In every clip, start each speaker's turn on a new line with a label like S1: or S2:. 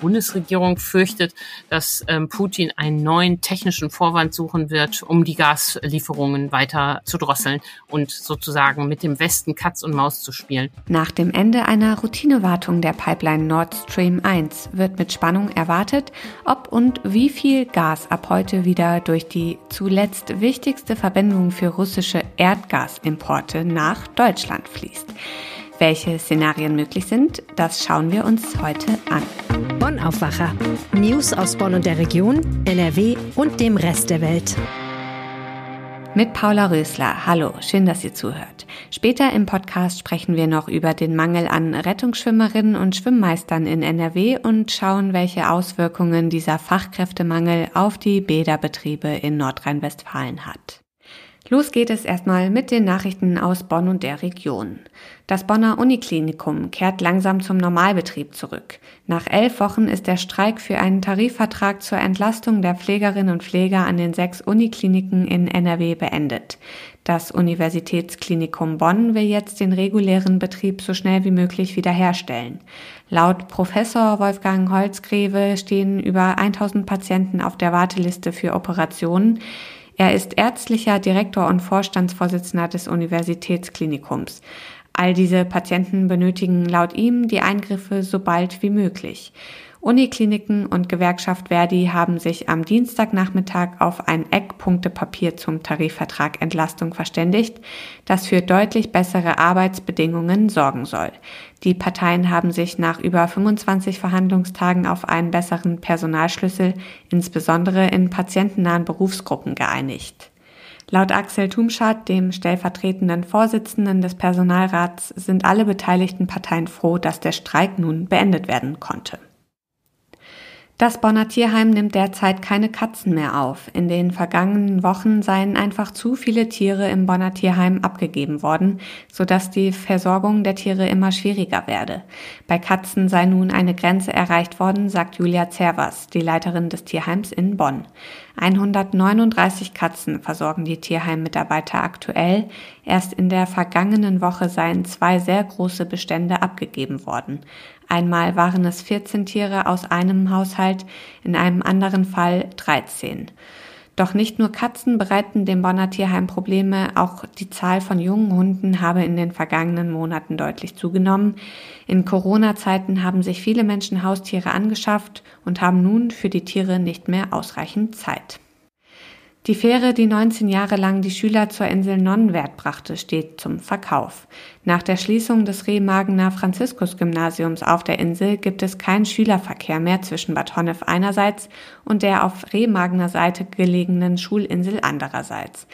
S1: Bundesregierung fürchtet, dass ähm, Putin einen neuen technischen Vorwand suchen wird, um die Gaslieferungen weiter zu drosseln und sozusagen mit dem Westen Katz und Maus zu spielen.
S2: Nach dem Ende einer Routinewartung der Pipeline Nord Stream 1 wird mit Spannung erwartet, ob und wie viel Gas ab heute wieder durch die zuletzt wichtigste Verbindung für russische Erdgasimporte nach Deutschland fließt. Welche Szenarien möglich sind, das schauen wir uns heute an.
S3: Bonn Aufwacher. News aus Bonn und der Region, NRW und dem Rest der Welt.
S2: Mit Paula Rösler. Hallo, schön, dass ihr zuhört. Später im Podcast sprechen wir noch über den Mangel an Rettungsschwimmerinnen und Schwimmmeistern in NRW und schauen, welche Auswirkungen dieser Fachkräftemangel auf die Bäderbetriebe in Nordrhein-Westfalen hat. Los geht es erstmal mit den Nachrichten aus Bonn und der Region. Das Bonner Uniklinikum kehrt langsam zum Normalbetrieb zurück. Nach elf Wochen ist der Streik für einen Tarifvertrag zur Entlastung der Pflegerinnen und Pfleger an den sechs Unikliniken in NRW beendet. Das Universitätsklinikum Bonn will jetzt den regulären Betrieb so schnell wie möglich wiederherstellen. Laut Professor Wolfgang Holzgreve stehen über 1000 Patienten auf der Warteliste für Operationen. Er ist ärztlicher Direktor und Vorstandsvorsitzender des Universitätsklinikums. All diese Patienten benötigen laut ihm die Eingriffe so bald wie möglich. Unikliniken und Gewerkschaft Verdi haben sich am Dienstagnachmittag auf ein Eckpunktepapier zum Tarifvertrag Entlastung verständigt, das für deutlich bessere Arbeitsbedingungen sorgen soll. Die Parteien haben sich nach über 25 Verhandlungstagen auf einen besseren Personalschlüssel, insbesondere in patientennahen Berufsgruppen, geeinigt. Laut Axel Tumschat, dem stellvertretenden Vorsitzenden des Personalrats, sind alle beteiligten Parteien froh, dass der Streik nun beendet werden konnte. Das Bonner Tierheim nimmt derzeit keine Katzen mehr auf. In den vergangenen Wochen seien einfach zu viele Tiere im Bonner Tierheim abgegeben worden, sodass die Versorgung der Tiere immer schwieriger werde. Bei Katzen sei nun eine Grenze erreicht worden, sagt Julia Zervas, die Leiterin des Tierheims in Bonn. 139 Katzen versorgen die Tierheimmitarbeiter aktuell. Erst in der vergangenen Woche seien zwei sehr große Bestände abgegeben worden. Einmal waren es 14 Tiere aus einem Haushalt, in einem anderen Fall 13. Doch nicht nur Katzen bereiten dem Bonner Tierheim Probleme, auch die Zahl von jungen Hunden habe in den vergangenen Monaten deutlich zugenommen. In Corona-Zeiten haben sich viele Menschen Haustiere angeschafft und haben nun für die Tiere nicht mehr ausreichend Zeit. Die Fähre, die 19 Jahre lang die Schüler zur Insel Nonnenwert brachte, steht zum Verkauf. Nach der Schließung des Remagener Franziskus-Gymnasiums auf der Insel gibt es keinen Schülerverkehr mehr zwischen Bad Honnef einerseits und der auf Remagener Seite gelegenen Schulinsel andererseits.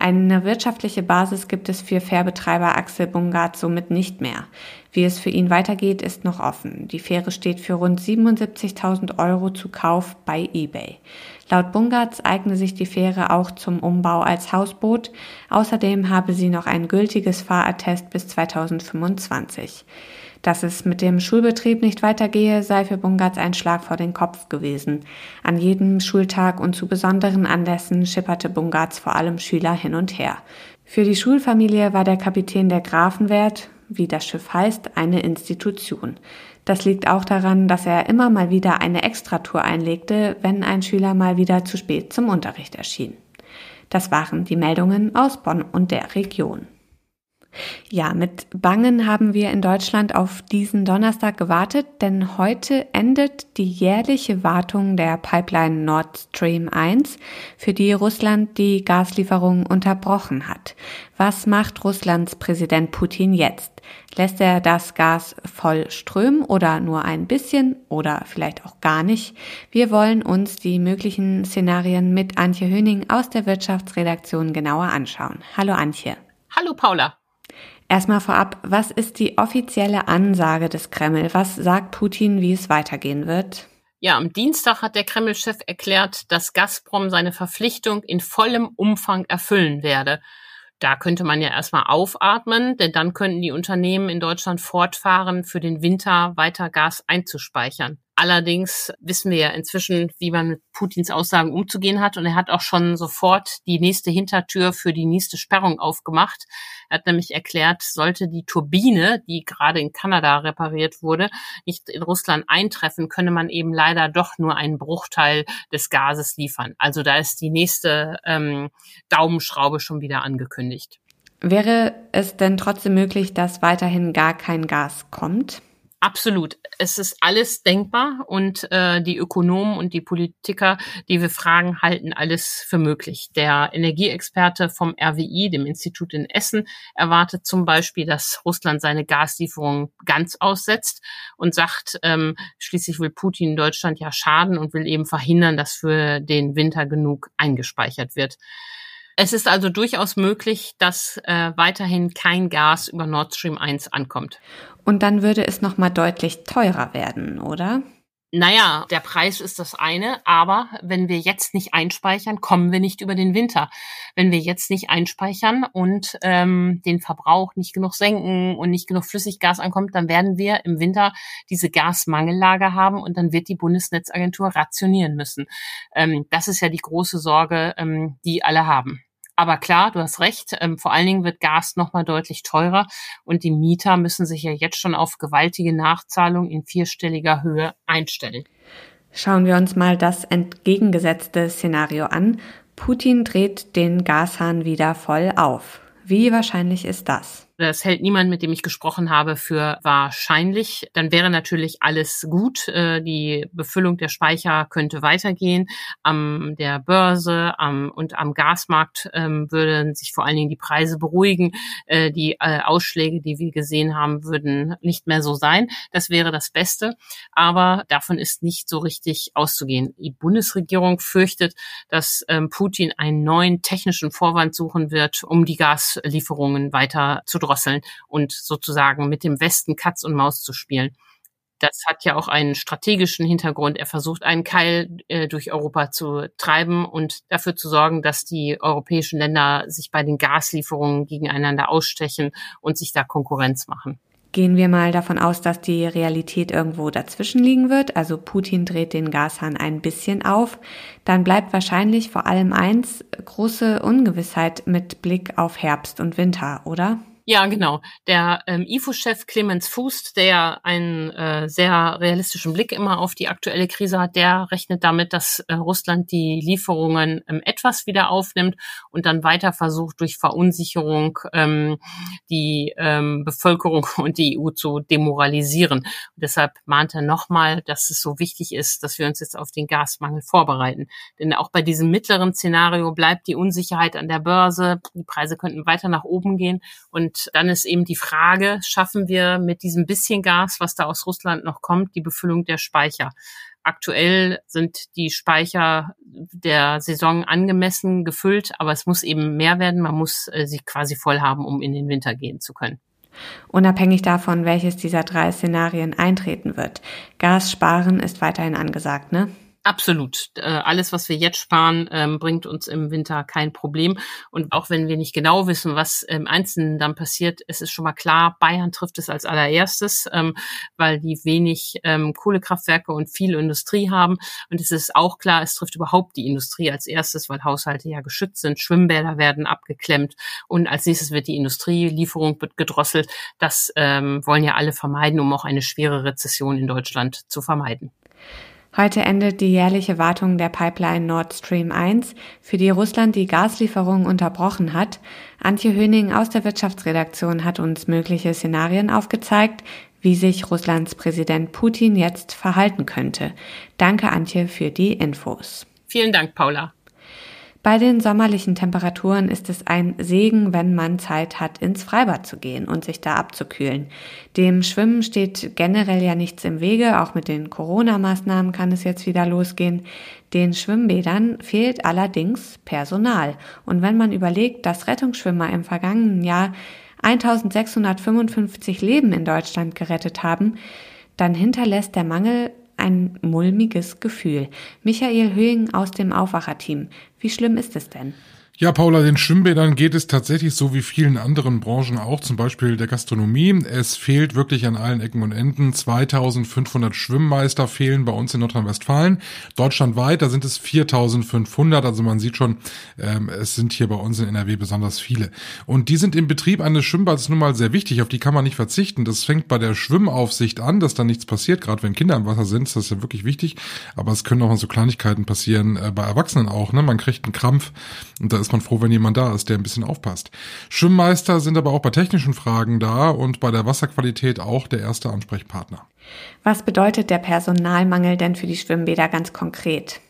S2: Eine wirtschaftliche Basis gibt es für Fährbetreiber Axel Bungard somit nicht mehr. Wie es für ihn weitergeht, ist noch offen. Die Fähre steht für rund 77.000 Euro zu Kauf bei eBay. Laut Bungarts eigne sich die Fähre auch zum Umbau als Hausboot. Außerdem habe sie noch ein gültiges Fahrattest bis 2025. Dass es mit dem Schulbetrieb nicht weitergehe, sei für Bungarts ein Schlag vor den Kopf gewesen. An jedem Schultag und zu besonderen Anlässen schipperte Bungarts vor allem Schüler hin und her. Für die Schulfamilie war der Kapitän der Grafenwert, wie das Schiff heißt, eine Institution. Das liegt auch daran, dass er immer mal wieder eine Extratour einlegte, wenn ein Schüler mal wieder zu spät zum Unterricht erschien. Das waren die Meldungen aus Bonn und der Region. Ja, mit Bangen haben wir in Deutschland auf diesen Donnerstag gewartet, denn heute endet die jährliche Wartung der Pipeline Nord Stream 1, für die Russland die Gaslieferungen unterbrochen hat. Was macht Russlands Präsident Putin jetzt? Lässt er das Gas voll strömen oder nur ein bisschen oder vielleicht auch gar nicht? Wir wollen uns die möglichen Szenarien mit Antje Höning aus der Wirtschaftsredaktion genauer anschauen. Hallo Antje.
S1: Hallo Paula.
S2: Erstmal vorab, was ist die offizielle Ansage des Kreml? Was sagt Putin, wie es weitergehen wird?
S1: Ja, am Dienstag hat der Kreml-Chef erklärt, dass Gazprom seine Verpflichtung in vollem Umfang erfüllen werde. Da könnte man ja erstmal aufatmen, denn dann könnten die Unternehmen in Deutschland fortfahren, für den Winter weiter Gas einzuspeichern. Allerdings wissen wir ja inzwischen, wie man mit Putins Aussagen umzugehen hat. Und er hat auch schon sofort die nächste Hintertür für die nächste Sperrung aufgemacht. Er hat nämlich erklärt, sollte die Turbine, die gerade in Kanada repariert wurde, nicht in Russland eintreffen, könne man eben leider doch nur einen Bruchteil des Gases liefern. Also da ist die nächste ähm, Daumenschraube schon wieder angekündigt.
S2: Wäre es denn trotzdem möglich, dass weiterhin gar kein Gas kommt?
S1: Absolut. Es ist alles denkbar und äh, die Ökonomen und die Politiker, die wir fragen, halten alles für möglich. Der Energieexperte vom RWI, dem Institut in Essen, erwartet zum Beispiel, dass Russland seine Gaslieferungen ganz aussetzt und sagt, ähm, schließlich will Putin Deutschland ja schaden und will eben verhindern, dass für den Winter genug eingespeichert wird. Es ist also durchaus möglich, dass äh, weiterhin kein Gas über Nord Stream 1 ankommt.
S2: Und dann würde es nochmal deutlich teurer werden, oder?
S1: Naja, der Preis ist das eine, aber wenn wir jetzt nicht einspeichern, kommen wir nicht über den Winter. Wenn wir jetzt nicht einspeichern und ähm, den Verbrauch nicht genug senken und nicht genug Flüssiggas ankommt, dann werden wir im Winter diese Gasmangellage haben und dann wird die Bundesnetzagentur rationieren müssen. Ähm, das ist ja die große Sorge, ähm, die alle haben. Aber klar, du hast recht, ähm, vor allen Dingen wird Gas nochmal deutlich teurer und die Mieter müssen sich ja jetzt schon auf gewaltige Nachzahlungen in vierstelliger Höhe einstellen.
S2: Schauen wir uns mal das entgegengesetzte Szenario an. Putin dreht den Gashahn wieder voll auf. Wie wahrscheinlich ist das?
S1: Das hält niemand, mit dem ich gesprochen habe, für wahrscheinlich. Dann wäre natürlich alles gut. Äh, die Befüllung der Speicher könnte weitergehen. Am der Börse am, und am Gasmarkt ähm, würden sich vor allen Dingen die Preise beruhigen. Äh, die äh, Ausschläge, die wir gesehen haben, würden nicht mehr so sein. Das wäre das Beste. Aber davon ist nicht so richtig auszugehen. Die Bundesregierung fürchtet, dass ähm, Putin einen neuen technischen Vorwand suchen wird, um die Gaslieferungen weiter zu drosseln und sozusagen mit dem Westen Katz und Maus zu spielen. Das hat ja auch einen strategischen Hintergrund. Er versucht, einen Keil äh, durch Europa zu treiben und dafür zu sorgen, dass die europäischen Länder sich bei den Gaslieferungen gegeneinander ausstechen und sich da Konkurrenz machen.
S2: Gehen wir mal davon aus, dass die Realität irgendwo dazwischen liegen wird, also Putin dreht den Gashahn ein bisschen auf, dann bleibt wahrscheinlich vor allem eins, große Ungewissheit mit Blick auf Herbst und Winter, oder?
S1: Ja, genau. Der ähm, IFO-Chef Clemens Fußt, der einen äh, sehr realistischen Blick immer auf die aktuelle Krise hat, der rechnet damit, dass äh, Russland die Lieferungen ähm, etwas wieder aufnimmt und dann weiter versucht, durch Verunsicherung ähm, die ähm, Bevölkerung und die EU zu demoralisieren. Und deshalb mahnt er nochmal, dass es so wichtig ist, dass wir uns jetzt auf den Gasmangel vorbereiten. Denn auch bei diesem mittleren Szenario bleibt die Unsicherheit an der Börse. Die Preise könnten weiter nach oben gehen und dann ist eben die Frage, schaffen wir mit diesem bisschen Gas, was da aus Russland noch kommt, die Befüllung der Speicher? Aktuell sind die Speicher der Saison angemessen gefüllt, aber es muss eben mehr werden. Man muss äh, sie quasi voll haben, um in den Winter gehen zu können.
S2: Unabhängig davon, welches dieser drei Szenarien eintreten wird. Gas sparen ist weiterhin angesagt, ne?
S1: Absolut. Äh, alles, was wir jetzt sparen, ähm, bringt uns im Winter kein Problem. Und auch wenn wir nicht genau wissen, was im Einzelnen dann passiert, es ist schon mal klar, Bayern trifft es als allererstes, ähm, weil die wenig ähm, Kohlekraftwerke und viel Industrie haben. Und es ist auch klar, es trifft überhaupt die Industrie als erstes, weil Haushalte ja geschützt sind, Schwimmbäder werden abgeklemmt und als nächstes wird die Industrielieferung gedrosselt. Das wollen ja alle vermeiden, um auch eine schwere Rezession in Deutschland zu vermeiden.
S2: Heute endet die jährliche Wartung der Pipeline Nord Stream 1, für die Russland die Gaslieferungen unterbrochen hat. Antje Höning aus der Wirtschaftsredaktion hat uns mögliche Szenarien aufgezeigt, wie sich Russlands Präsident Putin jetzt verhalten könnte. Danke, Antje, für die Infos.
S1: Vielen Dank, Paula.
S2: Bei den sommerlichen Temperaturen ist es ein Segen, wenn man Zeit hat, ins Freibad zu gehen und sich da abzukühlen. Dem Schwimmen steht generell ja nichts im Wege, auch mit den Corona-Maßnahmen kann es jetzt wieder losgehen. Den Schwimmbädern fehlt allerdings Personal. Und wenn man überlegt, dass Rettungsschwimmer im vergangenen Jahr 1655 Leben in Deutschland gerettet haben, dann hinterlässt der Mangel ein mulmiges Gefühl. Michael Höhing aus dem Aufwacherteam. Wie schlimm ist es denn?
S4: Ja, Paula, den Schwimmbädern geht es tatsächlich so wie vielen anderen Branchen auch, zum Beispiel der Gastronomie. Es fehlt wirklich an allen Ecken und Enden. 2500 Schwimmmeister fehlen bei uns in Nordrhein-Westfalen. Deutschlandweit, da sind es 4500. Also man sieht schon, ähm, es sind hier bei uns in NRW besonders viele. Und die sind im Betrieb eines Schwimmbads nun mal sehr wichtig. Auf die kann man nicht verzichten. Das fängt bei der Schwimmaufsicht an, dass da nichts passiert. Gerade wenn Kinder im Wasser sind, ist das ja wirklich wichtig. Aber es können auch so Kleinigkeiten passieren, äh, bei Erwachsenen auch. Ne? Man kriegt einen Krampf und da man froh, wenn jemand da ist, der ein bisschen aufpasst. Schwimmmeister sind aber auch bei technischen Fragen da und bei der Wasserqualität auch der erste Ansprechpartner.
S2: Was bedeutet der Personalmangel denn für die Schwimmbäder ganz konkret?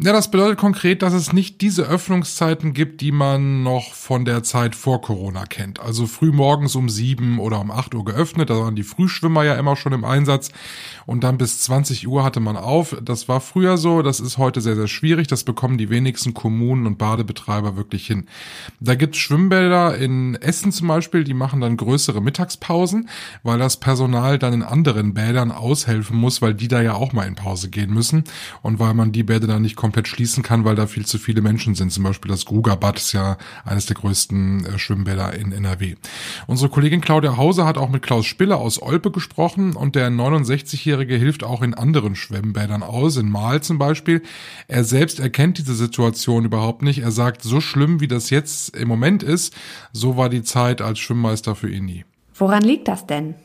S4: Ja, das bedeutet konkret, dass es nicht diese Öffnungszeiten gibt, die man noch von der Zeit vor Corona kennt. Also früh morgens um sieben oder um acht Uhr geöffnet, da waren die Frühschwimmer ja immer schon im Einsatz und dann bis 20 Uhr hatte man auf. Das war früher so, das ist heute sehr, sehr schwierig. Das bekommen die wenigsten Kommunen und Badebetreiber wirklich hin. Da gibt's Schwimmbäder in Essen zum Beispiel, die machen dann größere Mittagspausen, weil das Personal dann in anderen Bädern aushelfen muss, weil die da ja auch mal in Pause gehen müssen und weil man die Bäder dann nicht komplett schließen kann, weil da viel zu viele Menschen sind. Zum Beispiel das Grugerbad ist ja eines der größten äh, Schwimmbäder in NRW. Unsere Kollegin Claudia Hauser hat auch mit Klaus Spiller aus Olpe gesprochen und der 69-Jährige hilft auch in anderen Schwimmbädern aus, in Mahl zum Beispiel. Er selbst erkennt diese Situation überhaupt nicht. Er sagt, so schlimm wie das jetzt im Moment ist, so war die Zeit als Schwimmmeister für ihn nie.
S2: Woran liegt das denn?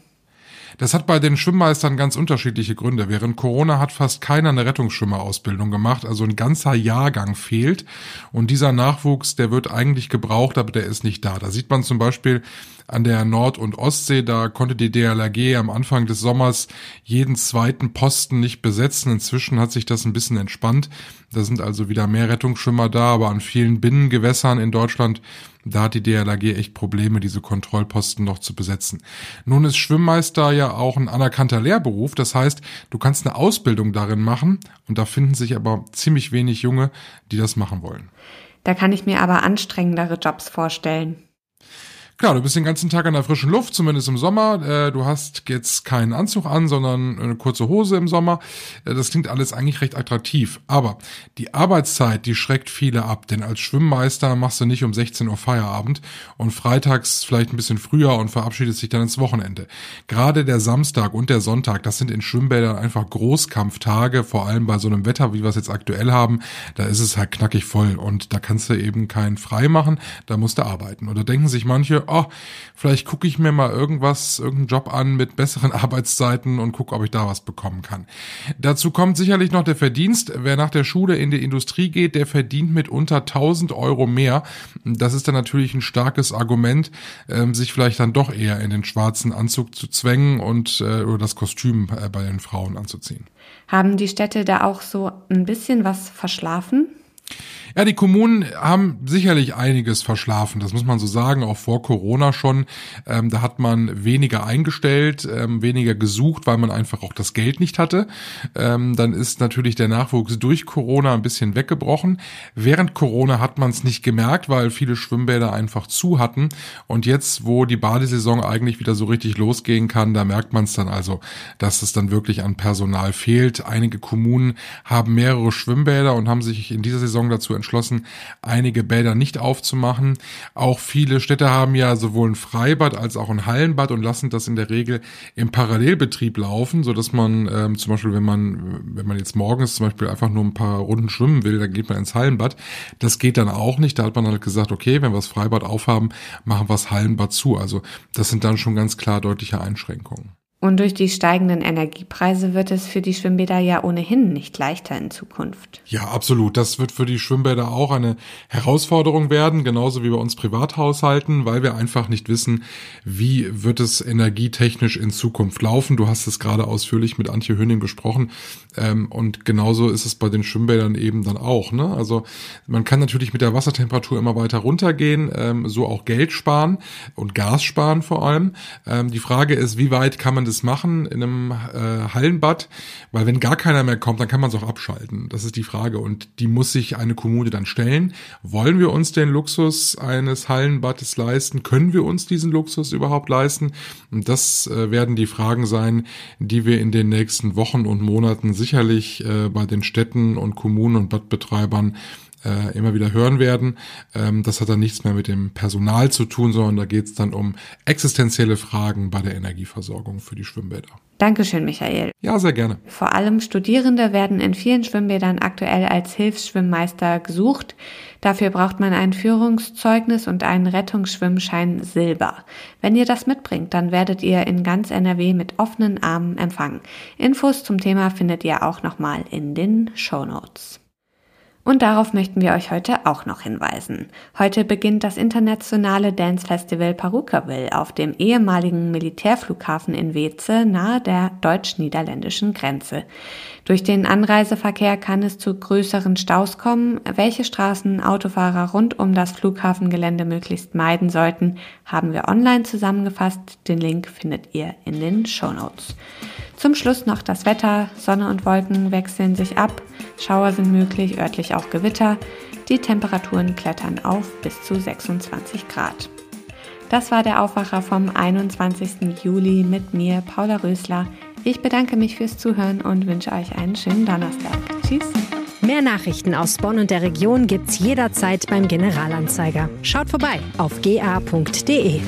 S4: Das hat bei den Schwimmmeistern ganz unterschiedliche Gründe. Während Corona hat fast keiner eine Rettungsschwimmerausbildung gemacht, also ein ganzer Jahrgang fehlt. Und dieser Nachwuchs, der wird eigentlich gebraucht, aber der ist nicht da. Da sieht man zum Beispiel an der Nord- und Ostsee, da konnte die DLRG am Anfang des Sommers jeden zweiten Posten nicht besetzen. Inzwischen hat sich das ein bisschen entspannt. Da sind also wieder mehr Rettungsschwimmer da, aber an vielen Binnengewässern in Deutschland, da hat die DLRG echt Probleme, diese Kontrollposten noch zu besetzen. Nun ist Schwimmmeister ja auch ein anerkannter Lehrberuf. Das heißt, du kannst eine Ausbildung darin machen und da finden sich aber ziemlich wenig Junge, die das machen wollen.
S2: Da kann ich mir aber anstrengendere Jobs vorstellen.
S4: Klar, du bist den ganzen Tag in der frischen Luft, zumindest im Sommer. Äh, du hast jetzt keinen Anzug an, sondern eine kurze Hose im Sommer. Äh, das klingt alles eigentlich recht attraktiv. Aber die Arbeitszeit, die schreckt viele ab. Denn als Schwimmmeister machst du nicht um 16 Uhr Feierabend und freitags vielleicht ein bisschen früher und verabschiedest dich dann ins Wochenende. Gerade der Samstag und der Sonntag, das sind in Schwimmbädern einfach Großkampftage, vor allem bei so einem Wetter, wie wir es jetzt aktuell haben. Da ist es halt knackig voll und da kannst du eben keinen frei machen, da musst du arbeiten. Und da denken sich manche, oh, vielleicht gucke ich mir mal irgendwas, irgendeinen Job an mit besseren Arbeitszeiten und gucke, ob ich da was bekommen kann. Dazu kommt sicherlich noch der Verdienst. Wer nach der Schule in die Industrie geht, der verdient mit unter 1000 Euro mehr. Das ist dann natürlich ein starkes Argument, ähm, sich vielleicht dann doch eher in den schwarzen Anzug zu zwängen und äh, oder das Kostüm äh, bei den Frauen anzuziehen.
S2: Haben die Städte da auch so ein bisschen was verschlafen?
S4: Ja, die Kommunen haben sicherlich einiges verschlafen, das muss man so sagen, auch vor Corona schon. Ähm, da hat man weniger eingestellt, ähm, weniger gesucht, weil man einfach auch das Geld nicht hatte. Ähm, dann ist natürlich der Nachwuchs durch Corona ein bisschen weggebrochen. Während Corona hat man es nicht gemerkt, weil viele Schwimmbäder einfach zu hatten. Und jetzt, wo die Badesaison eigentlich wieder so richtig losgehen kann, da merkt man es dann also, dass es dann wirklich an Personal fehlt. Einige Kommunen haben mehrere Schwimmbäder und haben sich in dieser Saison dazu entschlossen, einige Bäder nicht aufzumachen. Auch viele Städte haben ja sowohl ein Freibad als auch ein Hallenbad und lassen das in der Regel im Parallelbetrieb laufen, so dass man ähm, zum Beispiel, wenn man, wenn man jetzt morgens zum Beispiel einfach nur ein paar Runden schwimmen will, dann geht man ins Hallenbad. Das geht dann auch nicht. Da hat man halt gesagt, okay, wenn wir das Freibad aufhaben, machen wir das Hallenbad zu. Also das sind dann schon ganz klar deutliche Einschränkungen.
S2: Und durch die steigenden Energiepreise wird es für die Schwimmbäder ja ohnehin nicht leichter in Zukunft.
S4: Ja, absolut. Das wird für die Schwimmbäder auch eine Herausforderung werden, genauso wie bei uns Privathaushalten, weil wir einfach nicht wissen, wie wird es energietechnisch in Zukunft laufen. Du hast es gerade ausführlich mit Antje Höning besprochen. Ähm, und genauso ist es bei den Schwimmbädern eben dann auch. Ne? Also man kann natürlich mit der Wassertemperatur immer weiter runtergehen, ähm, so auch Geld sparen und Gas sparen vor allem. Ähm, die Frage ist, wie weit kann man das das machen in einem äh, Hallenbad, weil wenn gar keiner mehr kommt, dann kann man es auch abschalten. Das ist die Frage und die muss sich eine Kommune dann stellen. Wollen wir uns den Luxus eines Hallenbades leisten? Können wir uns diesen Luxus überhaupt leisten? Und das äh, werden die Fragen sein, die wir in den nächsten Wochen und Monaten sicherlich äh, bei den Städten und Kommunen und Badbetreibern äh, immer wieder hören werden. Ähm, das hat dann nichts mehr mit dem Personal zu tun, sondern da geht es dann um existenzielle Fragen bei der Energieversorgung für die Schwimmbäder.
S2: Dankeschön, Michael.
S4: Ja, sehr gerne.
S2: Vor allem Studierende werden in vielen Schwimmbädern aktuell als Hilfsschwimmmeister gesucht. Dafür braucht man ein Führungszeugnis und einen Rettungsschwimmschein Silber. Wenn ihr das mitbringt, dann werdet ihr in ganz NRW mit offenen Armen empfangen. Infos zum Thema findet ihr auch nochmal in den Show Notes. Und darauf möchten wir euch heute auch noch hinweisen. Heute beginnt das internationale Dance Festival Parukaville auf dem ehemaligen Militärflughafen in Weze nahe der deutsch-niederländischen Grenze. Durch den Anreiseverkehr kann es zu größeren Staus kommen. Welche Straßen Autofahrer rund um das Flughafengelände möglichst meiden sollten, haben wir online zusammengefasst. Den Link findet ihr in den Show Notes. Zum Schluss noch das Wetter. Sonne und Wolken wechseln sich ab. Schauer sind möglich, örtlich auch Gewitter. Die Temperaturen klettern auf bis zu 26 Grad. Das war der Aufwacher vom 21. Juli mit mir, Paula Rösler. Ich bedanke mich fürs Zuhören und wünsche euch einen schönen Donnerstag. Tschüss.
S3: Mehr Nachrichten aus Bonn und der Region gibt's jederzeit beim Generalanzeiger. Schaut vorbei auf ga.de.